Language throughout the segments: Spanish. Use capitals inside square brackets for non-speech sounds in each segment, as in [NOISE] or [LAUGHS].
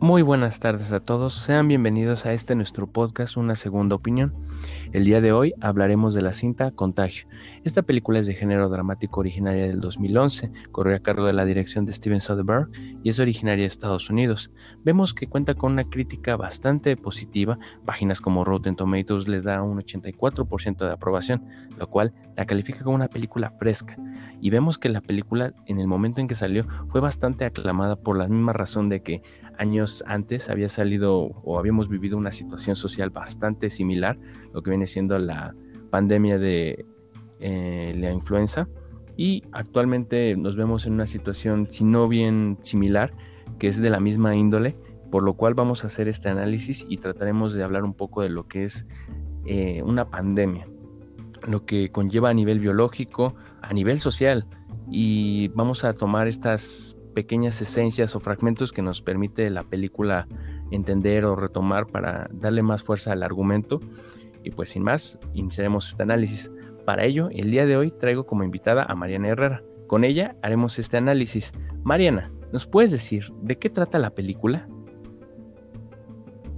Muy buenas tardes a todos, sean bienvenidos a este nuestro podcast Una Segunda Opinión. El día de hoy hablaremos de la cinta Contagio. Esta película es de género dramático originaria del 2011, corrió a cargo de la dirección de Steven Soderbergh y es originaria de Estados Unidos. Vemos que cuenta con una crítica bastante positiva, páginas como Rotten Tomatoes les da un 84% de aprobación, lo cual la califica como una película fresca. Y vemos que la película en el momento en que salió fue bastante aclamada por la misma razón de que años antes había salido o habíamos vivido una situación social bastante similar, lo que viene siendo la pandemia de eh, la influenza. Y actualmente nos vemos en una situación, si no bien similar, que es de la misma índole, por lo cual vamos a hacer este análisis y trataremos de hablar un poco de lo que es eh, una pandemia, lo que conlleva a nivel biológico, a nivel social, y vamos a tomar estas pequeñas esencias o fragmentos que nos permite la película entender o retomar para darle más fuerza al argumento. Y pues sin más, iniciaremos este análisis. Para ello, el día de hoy traigo como invitada a Mariana Herrera. Con ella haremos este análisis. Mariana, ¿nos puedes decir de qué trata la película?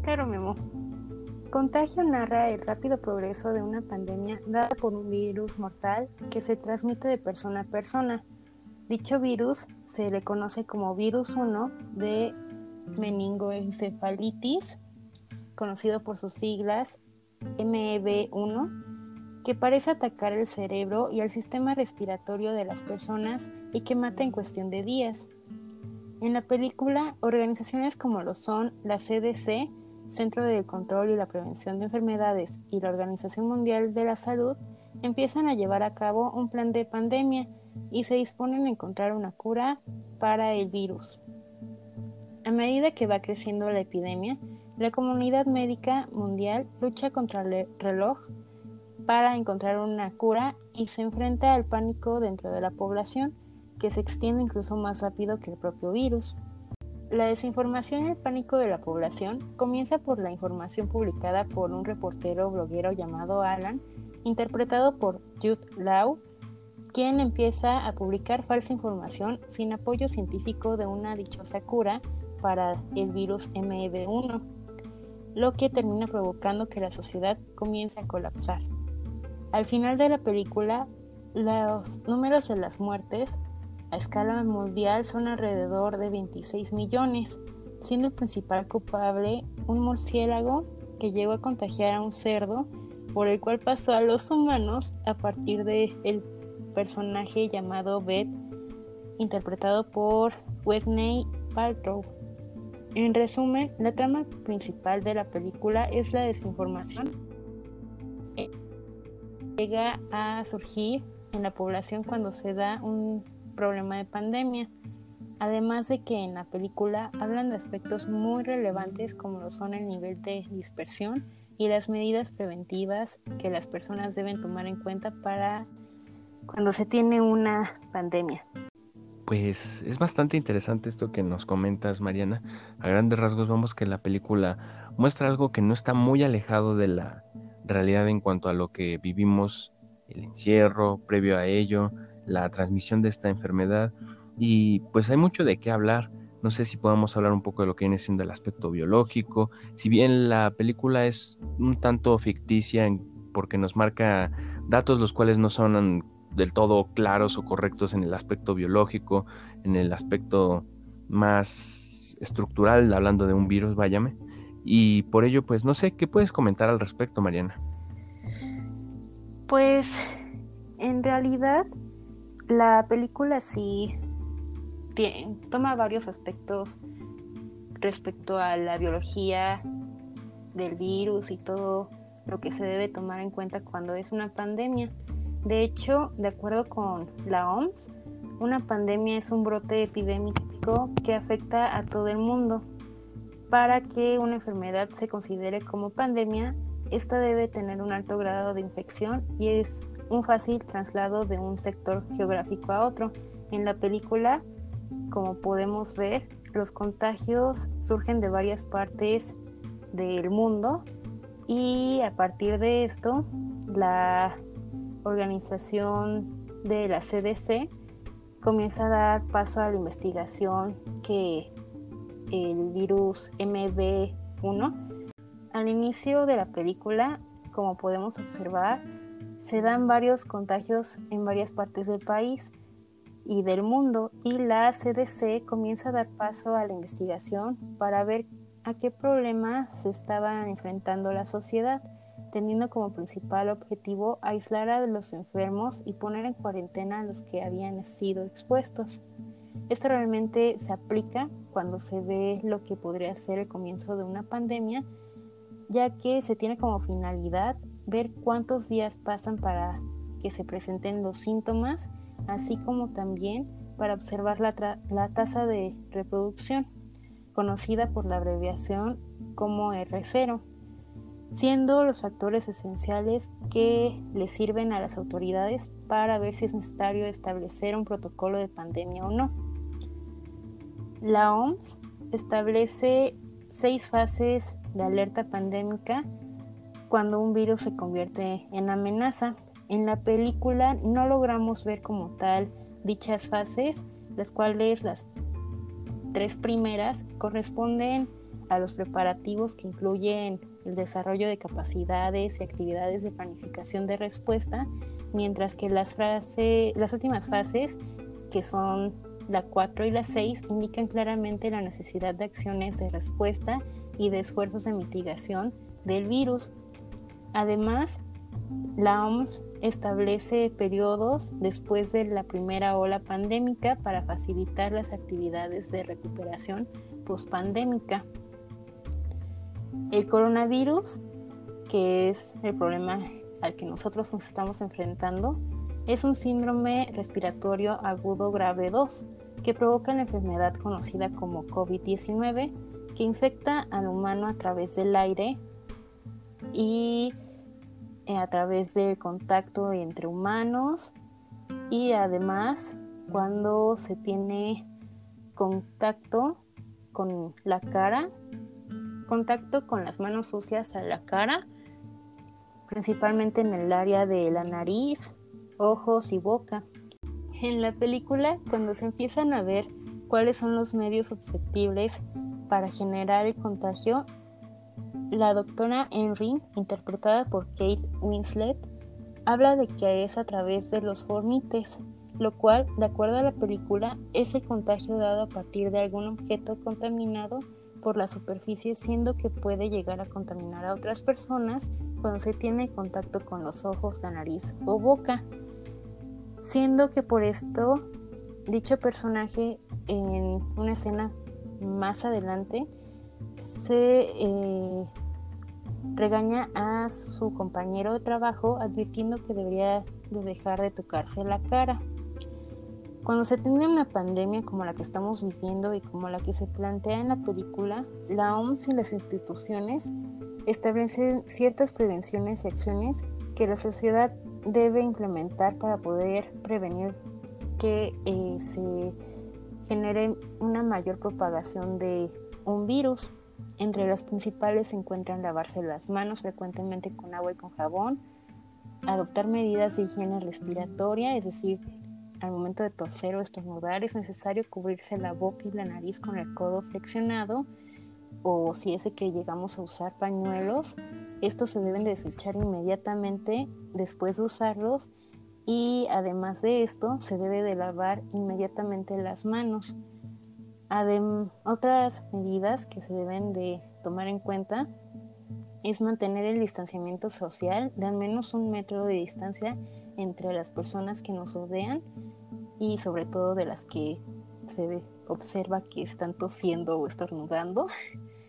Claro, Memo. Contagio narra el rápido progreso de una pandemia dada por un virus mortal que se transmite de persona a persona. Dicho virus se le conoce como virus 1 de meningoencefalitis, conocido por sus siglas MEB1, que parece atacar el cerebro y el sistema respiratorio de las personas y que mata en cuestión de días. En la película, organizaciones como lo son la CDC, Centro de Control y la Prevención de Enfermedades, y la Organización Mundial de la Salud empiezan a llevar a cabo un plan de pandemia y se disponen a encontrar una cura para el virus. A medida que va creciendo la epidemia, la comunidad médica mundial lucha contra el reloj para encontrar una cura y se enfrenta al pánico dentro de la población que se extiende incluso más rápido que el propio virus. La desinformación y el pánico de la población comienza por la información publicada por un reportero bloguero llamado Alan, interpretado por Jude Law, quien empieza a publicar falsa información sin apoyo científico de una dichosa cura para el virus MEV1, lo que termina provocando que la sociedad comience a colapsar. Al final de la película, los números de las muertes a escala mundial son alrededor de 26 millones, siendo el principal culpable un murciélago que llegó a contagiar a un cerdo, por el cual pasó a los humanos a partir del el personaje llamado Beth, interpretado por Whitney Paltrow. En resumen, la trama principal de la película es la desinformación. Llega a surgir en la población cuando se da un problema de pandemia. Además de que en la película hablan de aspectos muy relevantes como lo son el nivel de dispersión y las medidas preventivas que las personas deben tomar en cuenta para cuando se tiene una pandemia. Pues es bastante interesante esto que nos comentas, Mariana. A grandes rasgos vemos que la película muestra algo que no está muy alejado de la realidad en cuanto a lo que vivimos, el encierro, previo a ello, la transmisión de esta enfermedad. Y pues hay mucho de qué hablar. No sé si podemos hablar un poco de lo que viene siendo el aspecto biológico. Si bien la película es un tanto ficticia porque nos marca datos los cuales no son del todo claros o correctos en el aspecto biológico, en el aspecto más estructural, hablando de un virus, váyame. Y por ello, pues no sé, ¿qué puedes comentar al respecto, Mariana? Pues en realidad la película sí toma varios aspectos respecto a la biología del virus y todo lo que se debe tomar en cuenta cuando es una pandemia. De hecho, de acuerdo con la OMS, una pandemia es un brote epidémico que afecta a todo el mundo. Para que una enfermedad se considere como pandemia, esta debe tener un alto grado de infección y es un fácil traslado de un sector geográfico a otro. En la película, como podemos ver, los contagios surgen de varias partes del mundo y a partir de esto, la organización de la CDC comienza a dar paso a la investigación que el virus MB1. Al inicio de la película, como podemos observar, se dan varios contagios en varias partes del país y del mundo y la CDC comienza a dar paso a la investigación para ver a qué problema se estaba enfrentando la sociedad, teniendo como principal objetivo aislar a los enfermos y poner en cuarentena a los que habían sido expuestos. Esto realmente se aplica cuando se ve lo que podría ser el comienzo de una pandemia, ya que se tiene como finalidad ver cuántos días pasan para que se presenten los síntomas, así como también para observar la, la tasa de reproducción conocida por la abreviación como R0, siendo los factores esenciales que le sirven a las autoridades para ver si es necesario establecer un protocolo de pandemia o no. La OMS establece seis fases de alerta pandémica cuando un virus se convierte en amenaza. En la película no logramos ver como tal dichas fases, las cuales las tres primeras corresponden a los preparativos que incluyen el desarrollo de capacidades y actividades de planificación de respuesta, mientras que las, las últimas fases, que son la 4 y la 6, indican claramente la necesidad de acciones de respuesta y de esfuerzos de mitigación del virus. Además, la OMS establece periodos después de la primera ola pandémica para facilitar las actividades de recuperación pospandémica. El coronavirus, que es el problema al que nosotros nos estamos enfrentando, es un síndrome respiratorio agudo grave 2 que provoca la enfermedad conocida como COVID-19 que infecta al humano a través del aire y eh, a través del contacto entre humanos y además cuando se tiene contacto con la cara, contacto con las manos sucias a la cara, principalmente en el área de la nariz, ojos y boca. En la película, cuando se empiezan a ver cuáles son los medios susceptibles para generar el contagio, la doctora Henry, interpretada por Kate Winslet, habla de que es a través de los formites, lo cual, de acuerdo a la película, es el contagio dado a partir de algún objeto contaminado por la superficie, siendo que puede llegar a contaminar a otras personas cuando se tiene contacto con los ojos, la nariz o boca, siendo que por esto dicho personaje en una escena más adelante se eh, regaña a su compañero de trabajo advirtiendo que debería de dejar de tocarse la cara. Cuando se tiene una pandemia como la que estamos viviendo y como la que se plantea en la película, la OMS y las instituciones establecen ciertas prevenciones y acciones que la sociedad debe implementar para poder prevenir que eh, se genere una mayor propagación de un virus. Entre las principales se encuentran lavarse las manos frecuentemente con agua y con jabón, adoptar medidas de higiene respiratoria, es decir, al momento de toser o estornudar es necesario cubrirse la boca y la nariz con el codo flexionado o si es de que llegamos a usar pañuelos, estos se deben desechar inmediatamente después de usarlos y además de esto se debe de lavar inmediatamente las manos. Otras medidas que se deben de tomar en cuenta es mantener el distanciamiento social de al menos un metro de distancia entre las personas que nos rodean y sobre todo de las que se observa que están tosiendo o estornudando.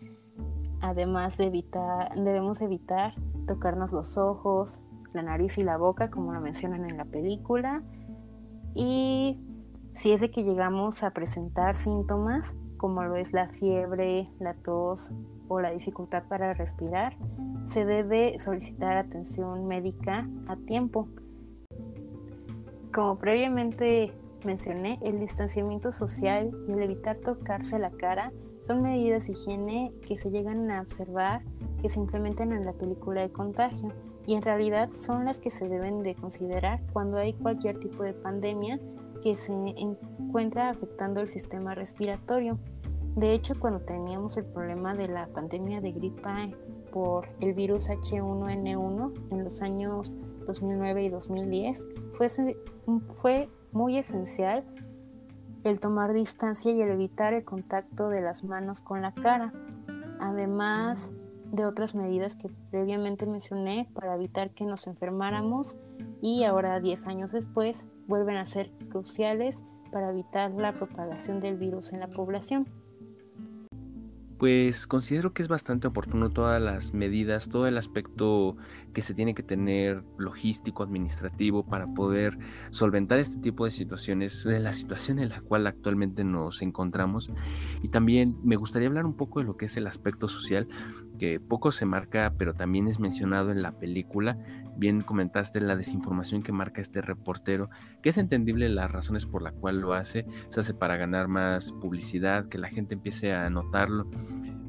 [LAUGHS] Además de evitar, debemos evitar tocarnos los ojos, la nariz y la boca, como lo mencionan en la película. Y si es de que llegamos a presentar síntomas como lo es la fiebre, la tos o la dificultad para respirar, se debe solicitar atención médica a tiempo. Como previamente mencioné, el distanciamiento social y el evitar tocarse la cara son medidas de higiene que se llegan a observar que se implementan en la película de contagio y en realidad son las que se deben de considerar cuando hay cualquier tipo de pandemia que se encuentra afectando el sistema respiratorio. De hecho, cuando teníamos el problema de la pandemia de gripa por el virus H1N1 en los años 2009 y 2010, fue, fue muy esencial el tomar distancia y el evitar el contacto de las manos con la cara, además de otras medidas que previamente mencioné para evitar que nos enfermáramos y ahora 10 años después vuelven a ser cruciales para evitar la propagación del virus en la población pues considero que es bastante oportuno todas las medidas, todo el aspecto que se tiene que tener logístico, administrativo para poder solventar este tipo de situaciones, de la situación en la cual actualmente nos encontramos. Y también me gustaría hablar un poco de lo que es el aspecto social, que poco se marca, pero también es mencionado en la película. Bien comentaste la desinformación que marca este reportero, que es entendible las razones por las cuales lo hace, se hace para ganar más publicidad, que la gente empiece a notarlo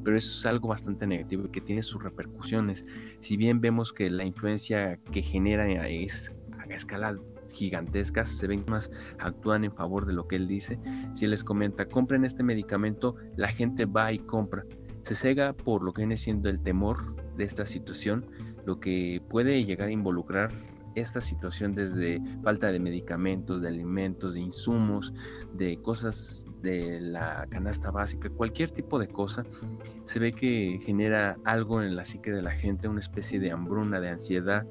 pero eso es algo bastante negativo y que tiene sus repercusiones. Si bien vemos que la influencia que genera es a escala gigantescas, se ven más actúan en favor de lo que él dice. Si les comenta, compren este medicamento, la gente va y compra. Se cega por lo que viene siendo el temor de esta situación, lo que puede llegar a involucrar esta situación desde falta de medicamentos, de alimentos, de insumos, de cosas de la canasta básica, cualquier tipo de cosa, se ve que genera algo en la psique de la gente, una especie de hambruna, de ansiedad,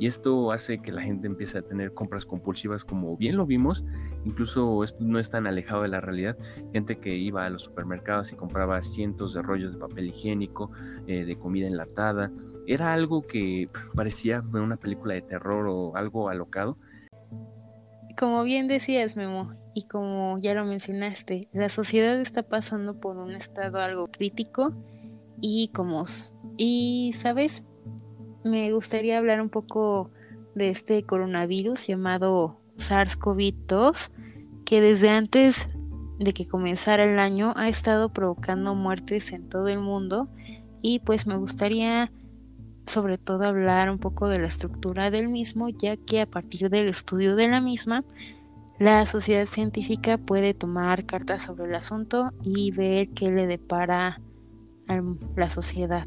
y esto hace que la gente empiece a tener compras compulsivas como bien lo vimos, incluso esto no es tan alejado de la realidad, gente que iba a los supermercados y compraba cientos de rollos de papel higiénico, eh, de comida enlatada, era algo que parecía una película de terror o algo alocado. Como bien decías, Memo, y como ya lo mencionaste, la sociedad está pasando por un estado algo crítico y como y sabes, me gustaría hablar un poco de este coronavirus llamado SARS-CoV-2 que desde antes de que comenzara el año ha estado provocando muertes en todo el mundo y pues me gustaría sobre todo hablar un poco de la estructura del mismo, ya que a partir del estudio de la misma, la sociedad científica puede tomar cartas sobre el asunto y ver qué le depara a la sociedad.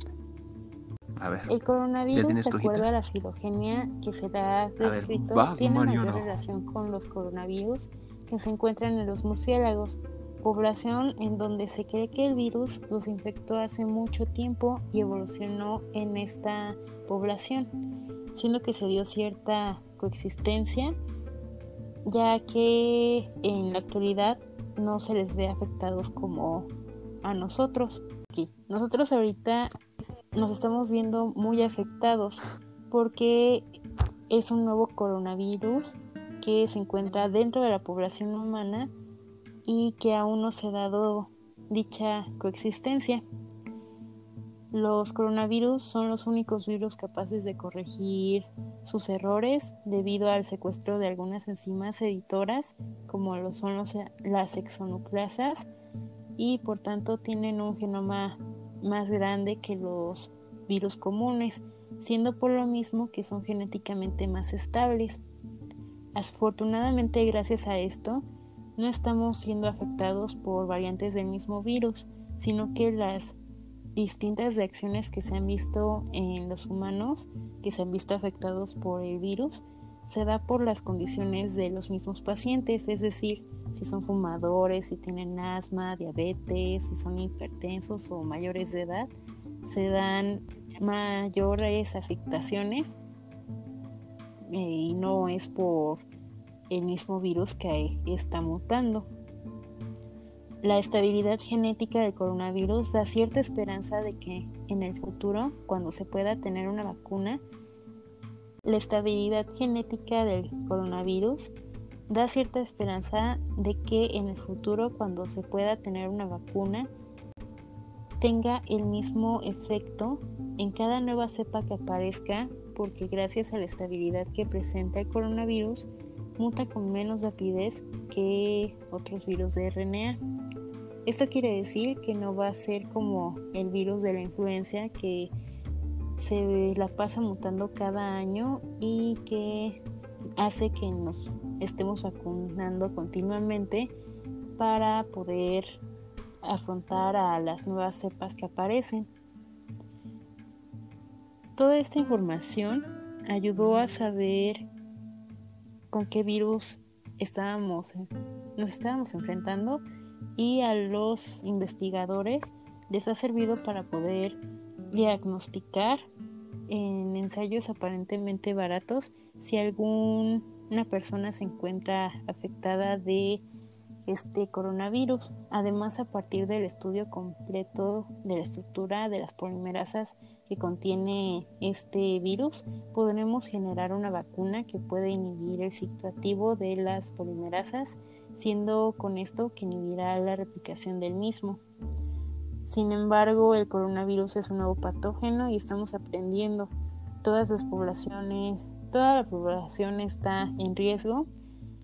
el coronavirus, de acuerdo a la filogenia que se da descrito, tiene mayor relación con los coronavirus que se encuentran en los murciélagos, población en donde se cree que el virus los infectó hace mucho tiempo y evolucionó en esta población, siendo que se dio cierta coexistencia, ya que en la actualidad no se les ve afectados como a nosotros. Aquí. Nosotros ahorita nos estamos viendo muy afectados porque es un nuevo coronavirus que se encuentra dentro de la población humana y que aún no se ha dado dicha coexistencia. Los coronavirus son los únicos virus capaces de corregir sus errores debido al secuestro de algunas enzimas editoras, como lo son las exonucleasas, y por tanto tienen un genoma más grande que los virus comunes, siendo por lo mismo que son genéticamente más estables. Afortunadamente, gracias a esto, no estamos siendo afectados por variantes del mismo virus, sino que las distintas reacciones que se han visto en los humanos, que se han visto afectados por el virus, se da por las condiciones de los mismos pacientes, es decir, si son fumadores, si tienen asma, diabetes, si son hipertensos o mayores de edad, se dan mayores afectaciones eh, y no es por el mismo virus que está mutando. La estabilidad genética del coronavirus da cierta esperanza de que en el futuro, cuando se pueda tener una vacuna, la estabilidad genética del coronavirus da cierta esperanza de que en el futuro, cuando se pueda tener una vacuna, tenga el mismo efecto en cada nueva cepa que aparezca, porque gracias a la estabilidad que presenta el coronavirus, muta con menos rapidez que otros virus de RNA. Esto quiere decir que no va a ser como el virus de la influencia que se la pasa mutando cada año y que hace que nos estemos vacunando continuamente para poder afrontar a las nuevas cepas que aparecen. Toda esta información ayudó a saber con qué virus estábamos, nos estábamos enfrentando y a los investigadores les ha servido para poder diagnosticar en ensayos aparentemente baratos si alguna persona se encuentra afectada de este coronavirus. Además, a partir del estudio completo de la estructura de las polimerasas que contiene este virus, podremos generar una vacuna que puede inhibir el ciclo activo de las polimerasas, siendo con esto que inhibirá la replicación del mismo. Sin embargo, el coronavirus es un nuevo patógeno y estamos aprendiendo. Todas las poblaciones, toda la población está en riesgo,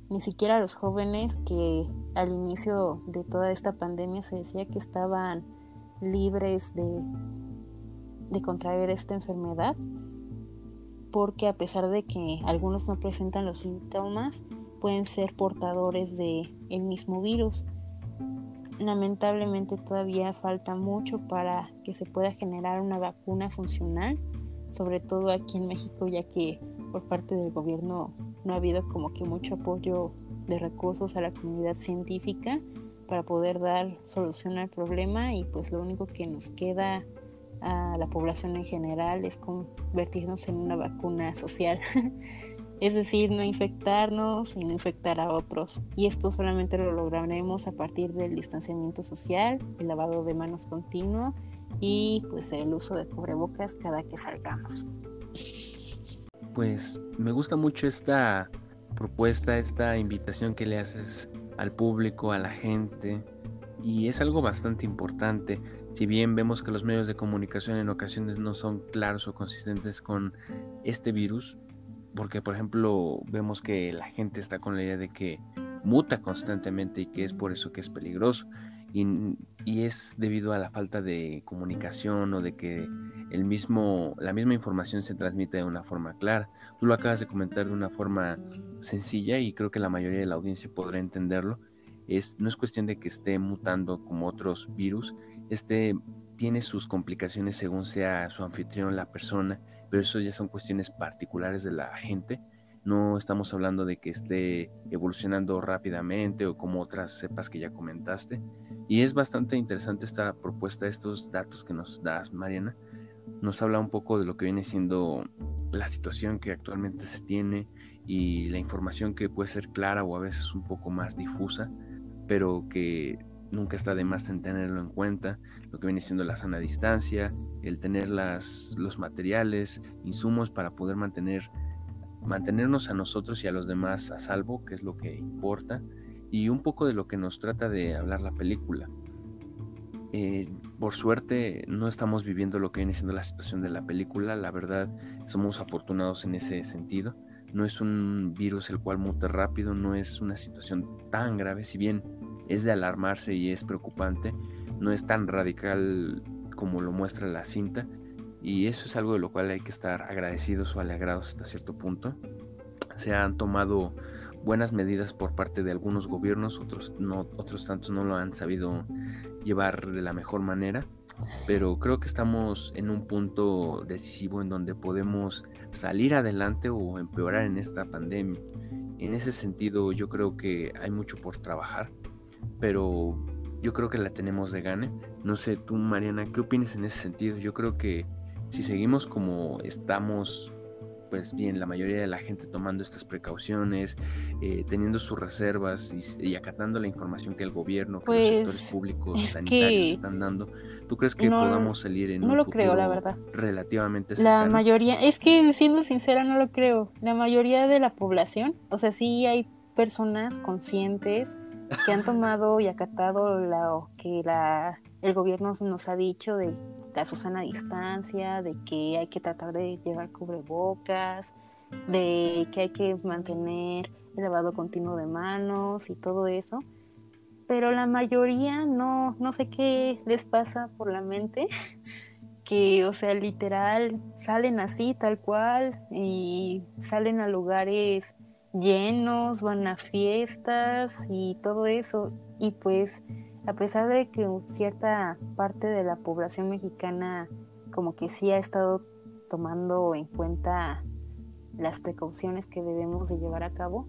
ni siquiera los jóvenes que al inicio de toda esta pandemia se decía que estaban libres de, de contraer esta enfermedad, porque a pesar de que algunos no presentan los síntomas, pueden ser portadores del el mismo virus. Lamentablemente todavía falta mucho para que se pueda generar una vacuna funcional, sobre todo aquí en México, ya que por parte del gobierno no ha habido como que mucho apoyo de recursos a la comunidad científica para poder dar solución al problema y pues lo único que nos queda a la población en general es convertirnos en una vacuna social [LAUGHS] es decir, no infectarnos y no infectar a otros. Y esto solamente lo lograremos a partir del distanciamiento social, el lavado de manos continuo y pues el uso de cubrebocas cada que salgamos. Pues me gusta mucho esta propuesta, esta invitación que le haces al público, a la gente, y es algo bastante importante. Si bien vemos que los medios de comunicación en ocasiones no son claros o consistentes con este virus, porque por ejemplo vemos que la gente está con la idea de que muta constantemente y que es por eso que es peligroso y, es debido a la falta de comunicación o de que el mismo la misma información se transmite de una forma clara tú lo acabas de comentar de una forma sencilla y creo que la mayoría de la audiencia podrá entenderlo es no es cuestión de que esté mutando como otros virus este tiene sus complicaciones según sea su anfitrión la persona pero eso ya son cuestiones particulares de la gente. No estamos hablando de que esté evolucionando rápidamente o como otras cepas que ya comentaste. Y es bastante interesante esta propuesta, estos datos que nos das, Mariana. Nos habla un poco de lo que viene siendo la situación que actualmente se tiene y la información que puede ser clara o a veces un poco más difusa, pero que nunca está de más en tenerlo en cuenta, lo que viene siendo la sana distancia, el tener las, los materiales, insumos para poder mantener, mantenernos a nosotros y a los demás a salvo, que es lo que importa, y un poco de lo que nos trata de hablar la película. Eh, por suerte no estamos viviendo lo que viene siendo la situación de la película, la verdad somos afortunados en ese sentido. No es un virus el cual mute rápido, no es una situación tan grave, si bien es de alarmarse y es preocupante, no es tan radical como lo muestra la cinta y eso es algo de lo cual hay que estar agradecidos o alegrados hasta cierto punto. Se han tomado buenas medidas por parte de algunos gobiernos, otros no, otros tantos no lo han sabido llevar de la mejor manera, pero creo que estamos en un punto decisivo en donde podemos salir adelante o empeorar en esta pandemia. En ese sentido, yo creo que hay mucho por trabajar pero yo creo que la tenemos de gane. No sé tú, Mariana, ¿qué opinas en ese sentido? Yo creo que si seguimos como estamos, pues bien, la mayoría de la gente tomando estas precauciones, eh, teniendo sus reservas y, acatando la información que el gobierno, que los Pues, sectores públicos, es sanitarios que están dando, ¿tú crees que no- podamos salir en no un lo creo, la futuro verdad. relativamente La cercano? mayoría, es que siendo sincera no lo creo. La mayoría de la población, o sea, sí hay personas conscientes que han tomado y acatado lo que la, el gobierno nos ha dicho de la Susana distancia, de que hay que tratar de llevar cubrebocas, de que hay que mantener el lavado continuo de manos y todo eso. Pero la mayoría no, no sé qué les pasa por la mente, [LAUGHS] que, o sea, literal, salen así, tal cual, y salen a lugares llenos, van a fiestas y todo eso. Y pues a pesar de que cierta parte de la población mexicana como que sí ha estado tomando en cuenta las precauciones que debemos de llevar a cabo,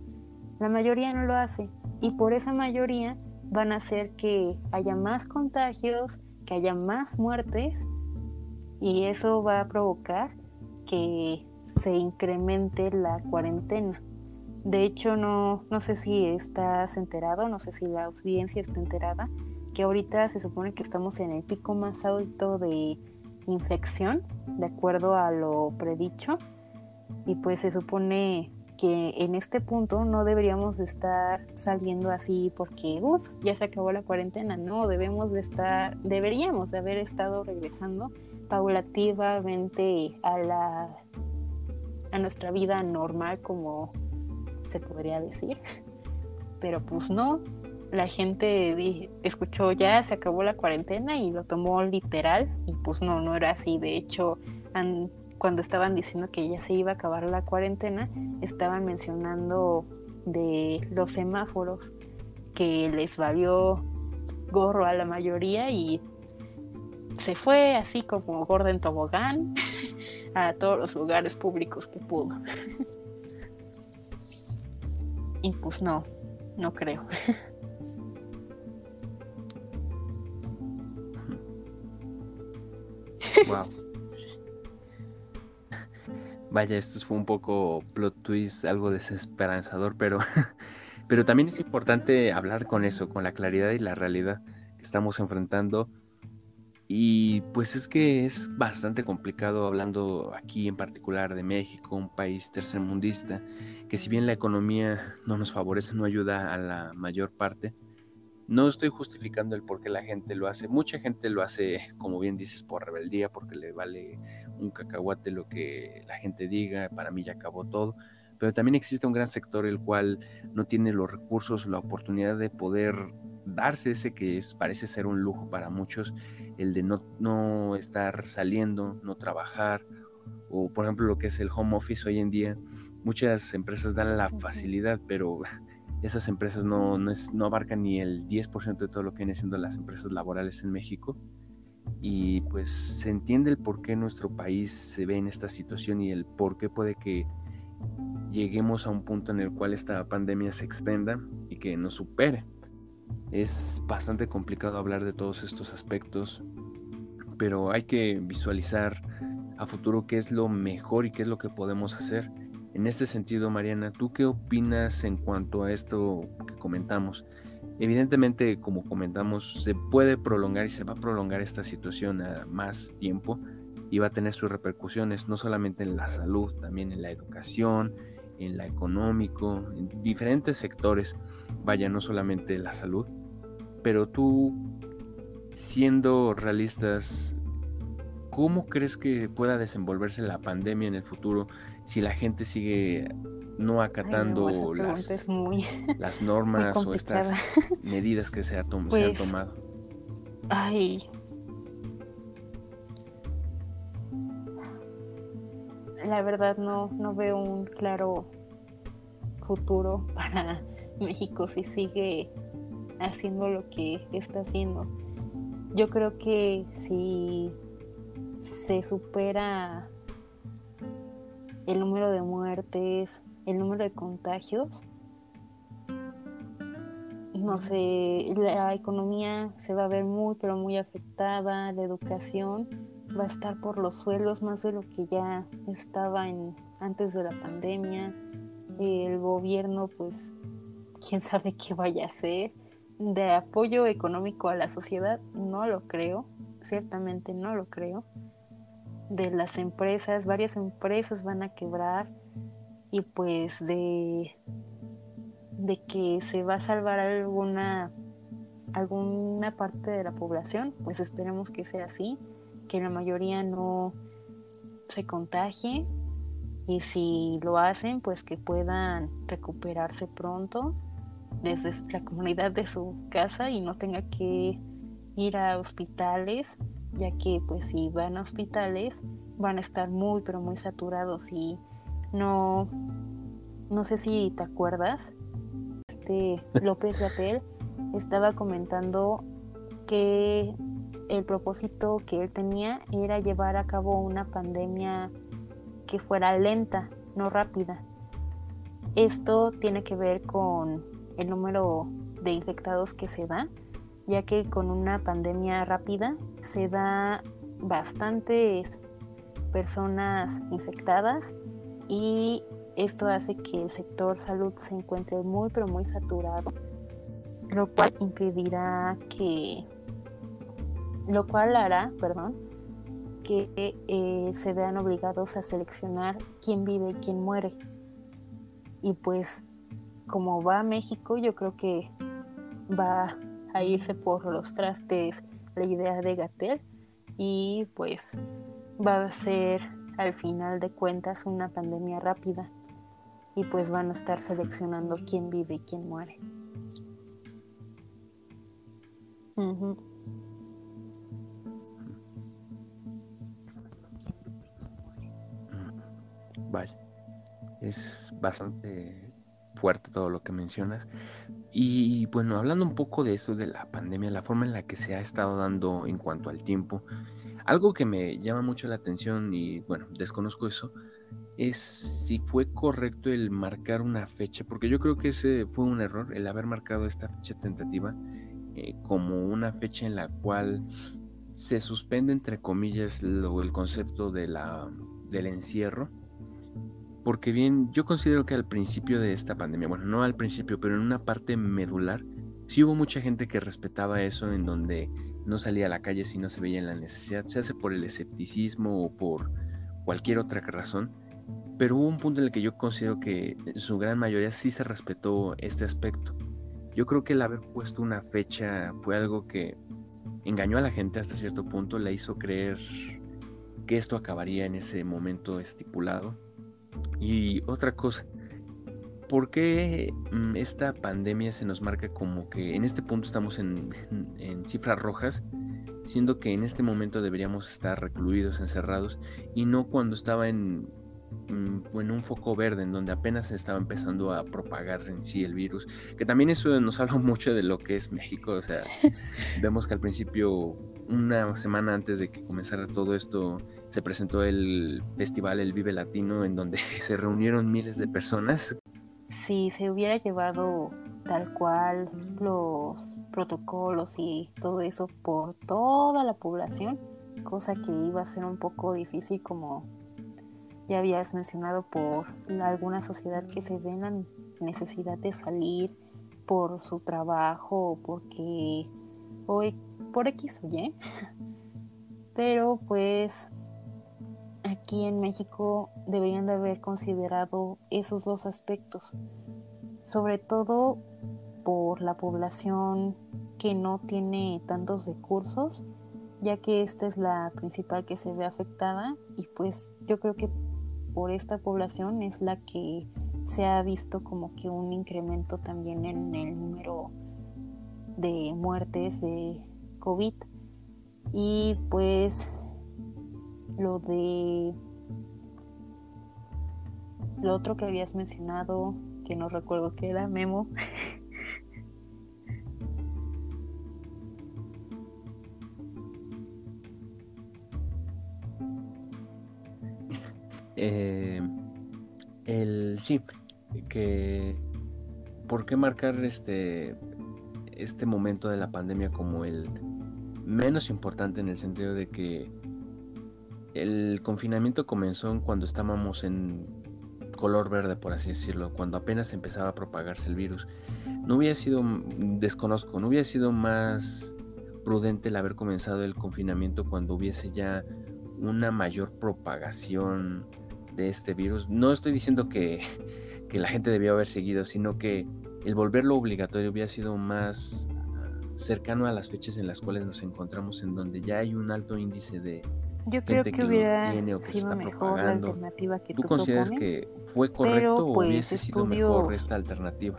la mayoría no lo hace y por esa mayoría van a hacer que haya más contagios, que haya más muertes y eso va a provocar que se incremente la cuarentena. De hecho, no, no sé si estás enterado, no sé si la audiencia está enterada, que ahorita se supone que estamos en el pico más alto de infección, de acuerdo a lo predicho, y pues se supone que en este punto no deberíamos de estar saliendo así porque ya se acabó la cuarentena, no, debemos de estar, deberíamos de haber estado regresando paulativamente a la a nuestra vida normal como se podría decir. Pero pues no, la gente escuchó ya se acabó la cuarentena y lo tomó literal y pues no, no era así. De hecho, cuando estaban diciendo que ya se iba a acabar la cuarentena, estaban mencionando de los semáforos que les valió gorro a la mayoría y se fue así como Gordon Tobogán [LAUGHS] a todos los lugares públicos que pudo. [LAUGHS] y pues no, no creo. [LAUGHS] Wow. Vaya, esto fue un poco plot twist, algo desesperanzador, pero, [LAUGHS] pero también es importante hablar con eso, con la claridad y la realidad que estamos enfrentando y pues es que es bastante complicado hablando aquí en particular de México, un país tercermundista, que si bien la economía no nos favorece, no ayuda a la mayor parte, no estoy justificando el por qué la gente lo hace. Mucha gente lo hace, como bien dices, por rebeldía, porque le vale un cacahuate lo que la gente diga, para mí ya acabó todo. Pero también existe un gran sector el cual no tiene los recursos, la oportunidad de poder darse ese que es, parece ser un lujo para muchos, el de no, no estar saliendo, no trabajar, o por ejemplo lo que es el home office hoy en día, muchas empresas dan la facilidad, pero esas empresas no, no, es, no abarcan ni el 10% de todo lo que vienen siendo las empresas laborales en México. Y pues se entiende el por qué nuestro país se ve en esta situación y el por qué puede que lleguemos a un punto en el cual esta pandemia se extienda y que nos supere. Es bastante complicado hablar de todos estos aspectos, pero hay que visualizar a futuro qué es lo mejor y qué es lo que podemos hacer. En este sentido, Mariana, ¿tú qué opinas en cuanto a esto que comentamos? Evidentemente, como comentamos, se puede prolongar y se va a prolongar esta situación a más tiempo y va a tener sus repercusiones no solamente en la salud, también en la educación, en la económico, en diferentes sectores, vaya, no solamente la salud, pero tú, siendo realistas, ¿cómo crees que pueda desenvolverse la pandemia en el futuro si la gente sigue no acatando las, [LAUGHS] las normas o estas [LAUGHS] medidas que se, se han pues, tomado? Ay. La verdad no, no veo un claro futuro [LAUGHS] para México si sigue haciendo lo que está haciendo. Yo creo que si se supera el número de muertes, el número de contagios, no sé, la economía se va a ver muy, pero muy afectada, la educación va a estar por los suelos más de lo que ya estaba en, antes de la pandemia, el gobierno, pues, quién sabe qué vaya a hacer. De apoyo económico a la sociedad, no lo creo, ciertamente no lo creo. De las empresas, varias empresas van a quebrar y pues de, de que se va a salvar alguna, alguna parte de la población, pues esperemos que sea así, que la mayoría no se contagie y si lo hacen, pues que puedan recuperarse pronto desde la comunidad de su casa y no tenga que ir a hospitales, ya que pues si van a hospitales van a estar muy pero muy saturados y no no sé si te acuerdas este [LAUGHS] López Gatel estaba comentando que el propósito que él tenía era llevar a cabo una pandemia que fuera lenta, no rápida. Esto tiene que ver con el número de infectados que se da, ya que con una pandemia rápida se da bastantes personas infectadas y esto hace que el sector salud se encuentre muy pero muy saturado, lo cual impedirá que, lo cual hará, perdón, que eh, se vean obligados a seleccionar quién vive y quién muere. Y pues como va a México, yo creo que va a irse por los trastes la idea de Gatel y pues va a ser al final de cuentas una pandemia rápida y pues van a estar seleccionando quién vive y quién muere. Vaya, es bastante fuerte todo lo que mencionas. Y bueno, hablando un poco de eso, de la pandemia, la forma en la que se ha estado dando en cuanto al tiempo, algo que me llama mucho la atención y bueno, desconozco eso, es si fue correcto el marcar una fecha, porque yo creo que ese fue un error, el haber marcado esta fecha tentativa eh, como una fecha en la cual se suspende entre comillas lo, el concepto de la, del encierro porque bien, yo considero que al principio de esta pandemia, bueno, no al principio, pero en una parte medular, sí hubo mucha gente que respetaba eso en donde no salía a la calle si no se veía en la necesidad, se hace por el escepticismo o por cualquier otra razón, pero hubo un punto en el que yo considero que en su gran mayoría sí se respetó este aspecto. Yo creo que el haber puesto una fecha fue algo que engañó a la gente hasta cierto punto, la hizo creer que esto acabaría en ese momento estipulado y otra cosa, ¿por qué mm, esta pandemia se nos marca como que en este punto estamos en, cifras rojas, siendo que en este momento deberíamos estar recluidos, encerrados, y no cuando estaba en, mm, en un foco verde, en donde apenas se estaba empezando a propagar en sí el virus? Que también eso nos [LAUGHS] habla mucho de lo que es México, o sea, [LAUGHS] vemos que al principio, una semana antes de que comenzara todo esto, se presentó el festival El Vive Latino en donde [LAUGHS] se reunieron miles de personas. Si se hubiera llevado tal cual los protocolos y todo eso por toda la población, cosa que iba a ser un poco difícil como ya habías mencionado por alguna sociedad que se ve en la necesidad de salir por su trabajo porque hoy por X o Y. Pero pues aquí en México deberían de haber considerado esos dos aspectos, sobre todo por la población que no tiene tantos recursos, ya que esta es la principal que se ve afectada. Y pues yo creo que por esta población es la que se ha visto como que un incremento también en el número de muertes de COVID y pues lo de lo otro que habías mencionado, que no recuerdo qué era, Memo. [LAUGHS] eh, el sí, que ¿por qué marcar este este momento de la pandemia como el menos importante en el sentido de que el confinamiento comenzó cuando estábamos en color verde, por así decirlo, cuando apenas empezaba a propagarse el virus. No hubiera sido, desconozco, no hubiera sido más prudente el haber comenzado el confinamiento cuando hubiese ya una mayor propagación de este virus. No estoy diciendo que, que la gente debió haber seguido, sino que el volverlo obligatorio hubiera sido más ah, cercano a las fechas en las cuales nos encontramos, en donde ya hay un alto índice de, yo creo que, hubiera sido mejor la alternativa que tú, tú consideras que fue correcto o pues, hubiese sido mejor esta alternativa?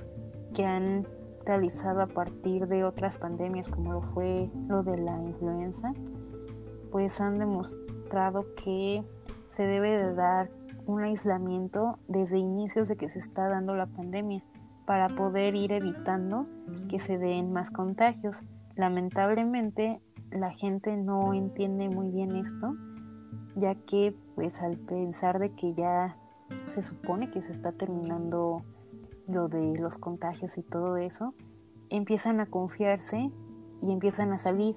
Que han realizado a partir de otras pandemias como lo fue lo de la influenza, pues han demostrado que se debe de dar un aislamiento desde inicios de que se está dando la pandemia para poder ir evitando que se den más contagios. lamentablemente la gente no entiende muy bien esto, ya que pues al pensar de que ya se supone que se está terminando lo de los contagios y todo eso, empiezan a confiarse y empiezan a salir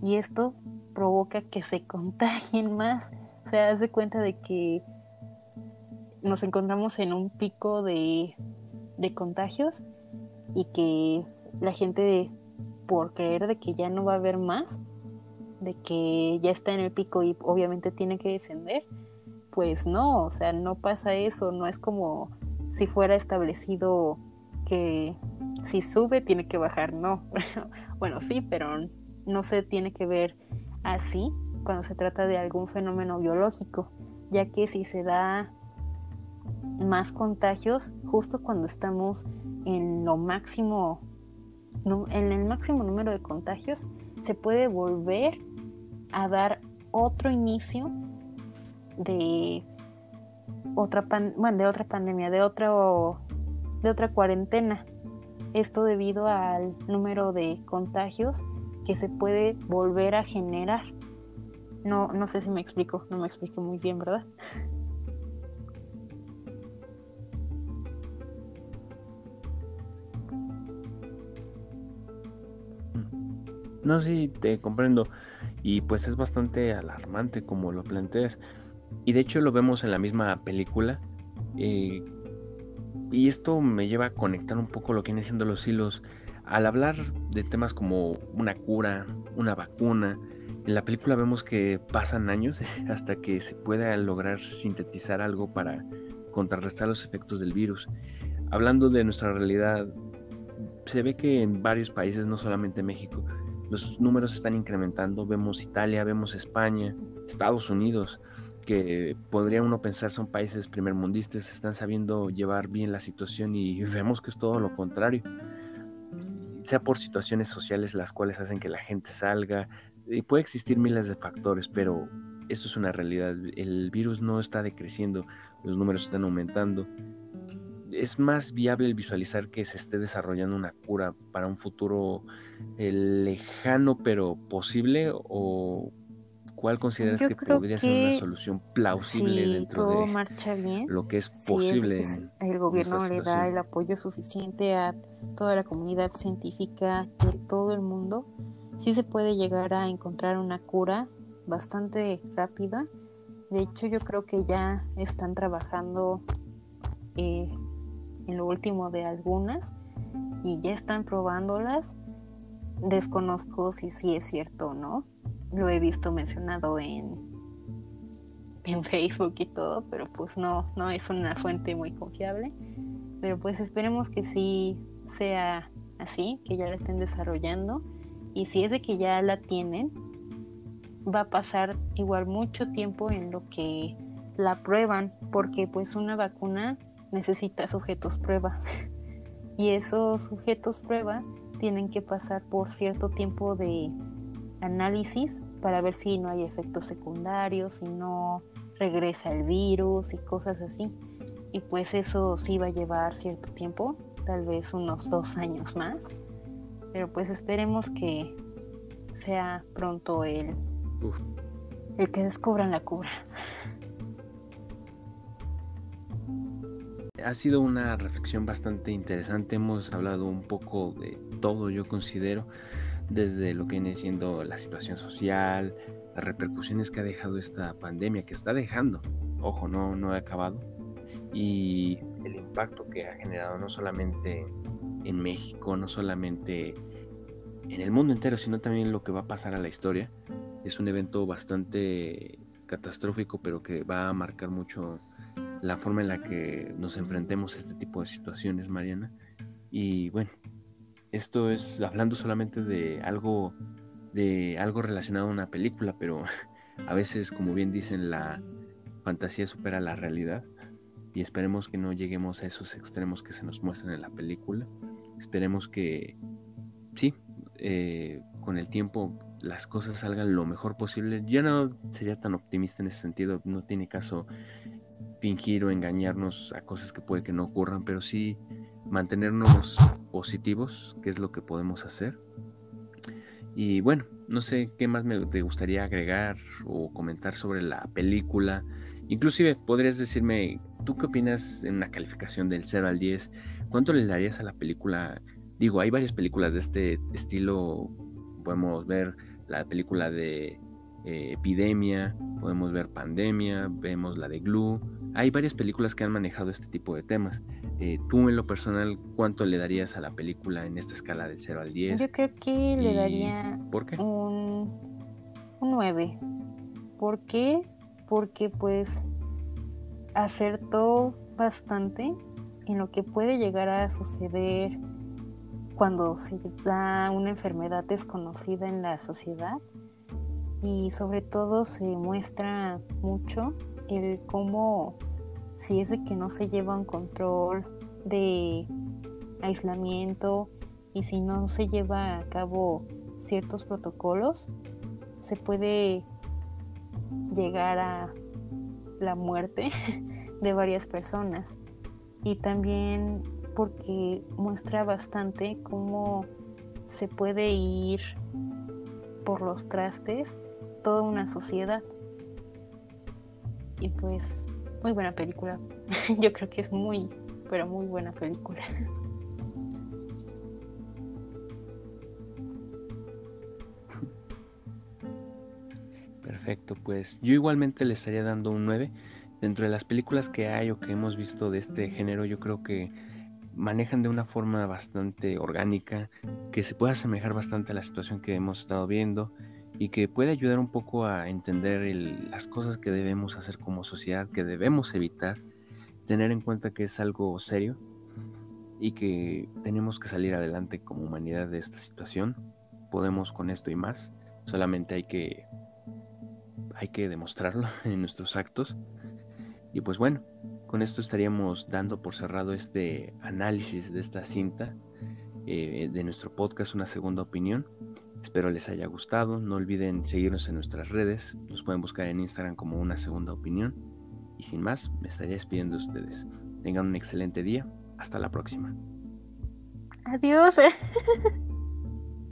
y esto provoca que se [LAUGHS] contagien más. O sea, hace cuenta de que nos encontramos en un pico de, de contagios y que la gente por creer de que ya no va a haber más, de que ya está en el pico y obviamente tiene que descender, pues no, o sea, no pasa eso, no es como si fuera establecido que si sube tiene que bajar, no. [LAUGHS] bueno, sí, pero no se tiene que ver así cuando se trata de algún fenómeno biológico, ya que si se da más contagios justo cuando estamos en lo máximo, en el máximo número de contagios, se puede volver a dar otro inicio de otra bueno, de otra pandemia, de otro de otra cuarentena. Esto debido al número de contagios que se puede volver a generar. No, no sé si me explico, no me explico muy bien, ¿verdad? No, sí, te comprendo. Y pues es bastante alarmante como lo planteas. Y de hecho lo vemos en la misma película. Eh, y esto me lleva a conectar un poco lo que vienen siendo los hilos. Al hablar de temas como una cura, una vacuna, en la película vemos que pasan años [LAUGHS] hasta que se pueda lograr sintetizar algo para contrarrestar los efectos del virus. Hablando de nuestra realidad, se ve que en varios países, no solamente México, los números están incrementando. Vemos Italia, vemos España, Estados Unidos, que podría uno pensar son países primermundistas, están sabiendo llevar bien la situación y [LAUGHS] vemos que es todo lo contrario. Sea por situaciones sociales las cuales hacen que la gente salga, y puede existir miles de factores, pero esto es una realidad. El virus no está decreciendo, los números están aumentando es más viable el visualizar que se esté desarrollando una cura para un futuro eh, lejano pero posible o cuál consideras que podría ser una solución plausible dentro de lo que es posible el gobierno le da el apoyo suficiente a toda la comunidad científica de todo el mundo sí se puede llegar a encontrar una cura bastante rápida. De hecho yo creo que ya están trabajando eh, en lo último de algunas y ya están probándolas. Desconozco si sí es cierto o no. Lo he visto mencionado en, en [LAUGHS] Facebook y todo, pero pues no, no es una fuente muy confiable. Pero pues esperemos que sí sea así, que ya la estén desarrollando. Y si es de que ya la tienen, va a pasar igual mucho tiempo en lo que la prueban, porque pues una vacuna necesita sujetos prueba. [LAUGHS] Y esos sujetos prueba tienen que pasar por cierto tiempo de análisis para ver si no hay efectos secundarios, si no regresa el virus y cosas así. Y pues eso sí va a llevar cierto tiempo, tal vez unos dos años más. Pero pues esperemos que sea pronto el, el que descubran la cura. [LAUGHS] Ha sido una reflexión bastante interesante. Hemos hablado un poco de todo, yo considero, desde lo que viene siendo la situación social, las repercusiones que ha dejado esta pandemia, que está dejando, ojo, no, no ha acabado, y el impacto que ha generado no solamente en México, no solamente en el mundo entero, sino también lo que va a pasar a la historia. Es un evento bastante catastrófico, pero que va a marcar mucho la forma en la que nos enfrentemos a este tipo de situaciones, Mariana. Y bueno, esto es hablando solamente de algo de algo relacionado a una película, pero [LAUGHS] a veces, como bien dicen, la fantasía supera la realidad y esperemos que no lleguemos a esos extremos que se nos muestran en la película. Esperemos que sí, eh, con el tiempo las cosas salgan lo mejor posible. Yo no sería tan optimista en ese sentido, no tiene caso fingir o engañarnos a cosas que puede que no ocurran, pero sí mantenernos positivos, que es lo que podemos hacer. Y bueno, no sé qué más me te gustaría agregar o comentar sobre la película. Inclusive podrías decirme, ¿tú qué opinas en una calificación del 0 al 10? ¿Cuánto le darías a la película? Digo, hay varias películas de este estilo. Podemos ver la película de eh, Epidemia, podemos ver Pandemia, vemos la de Glue. Hay varias películas que han manejado este tipo de temas. Eh, tú en lo personal, ¿cuánto le darías a la película en esta escala del 0 al 10? Yo creo que le daría ¿por qué? Un, un 9. ¿Por qué? Porque pues acertó bastante en lo que puede llegar a suceder cuando se da una enfermedad desconocida en la sociedad y sobre todo se muestra mucho el cómo si es de que no se lleva un control de aislamiento y si no se lleva a cabo ciertos protocolos, se puede llegar a la muerte [LAUGHS] de varias personas. Y también porque muestra bastante cómo se puede ir por los trastes toda una sociedad. Y pues, muy buena película. [LAUGHS] Yo creo que es muy, pero muy buena película. Perfecto, pues yo igualmente le estaría dando un 9. Dentro de las películas que hay o que hemos visto de este género, yo creo que manejan de una forma bastante orgánica, que se puede asemejar bastante a la situación que hemos estado viendo y que puede ayudar un poco a entender las cosas que debemos hacer como sociedad, que debemos evitar, tener en cuenta que es algo serio y que tenemos que salir adelante como humanidad de esta situación. Podemos con esto y más, solamente hay que hay que demostrarlo [LAUGHS] en nuestros actos. Y pues bueno, con esto estaríamos dando por cerrado este análisis de esta cinta eh, de nuestro podcast Una Segunda Opinión. Espero les haya gustado. No olviden seguirnos en nuestras redes. Nos pueden buscar en Instagram como una segunda opinión. Y sin más, me estaría despidiendo de ustedes. Tengan un excelente día. Hasta la próxima. Adiós. [LAUGHS]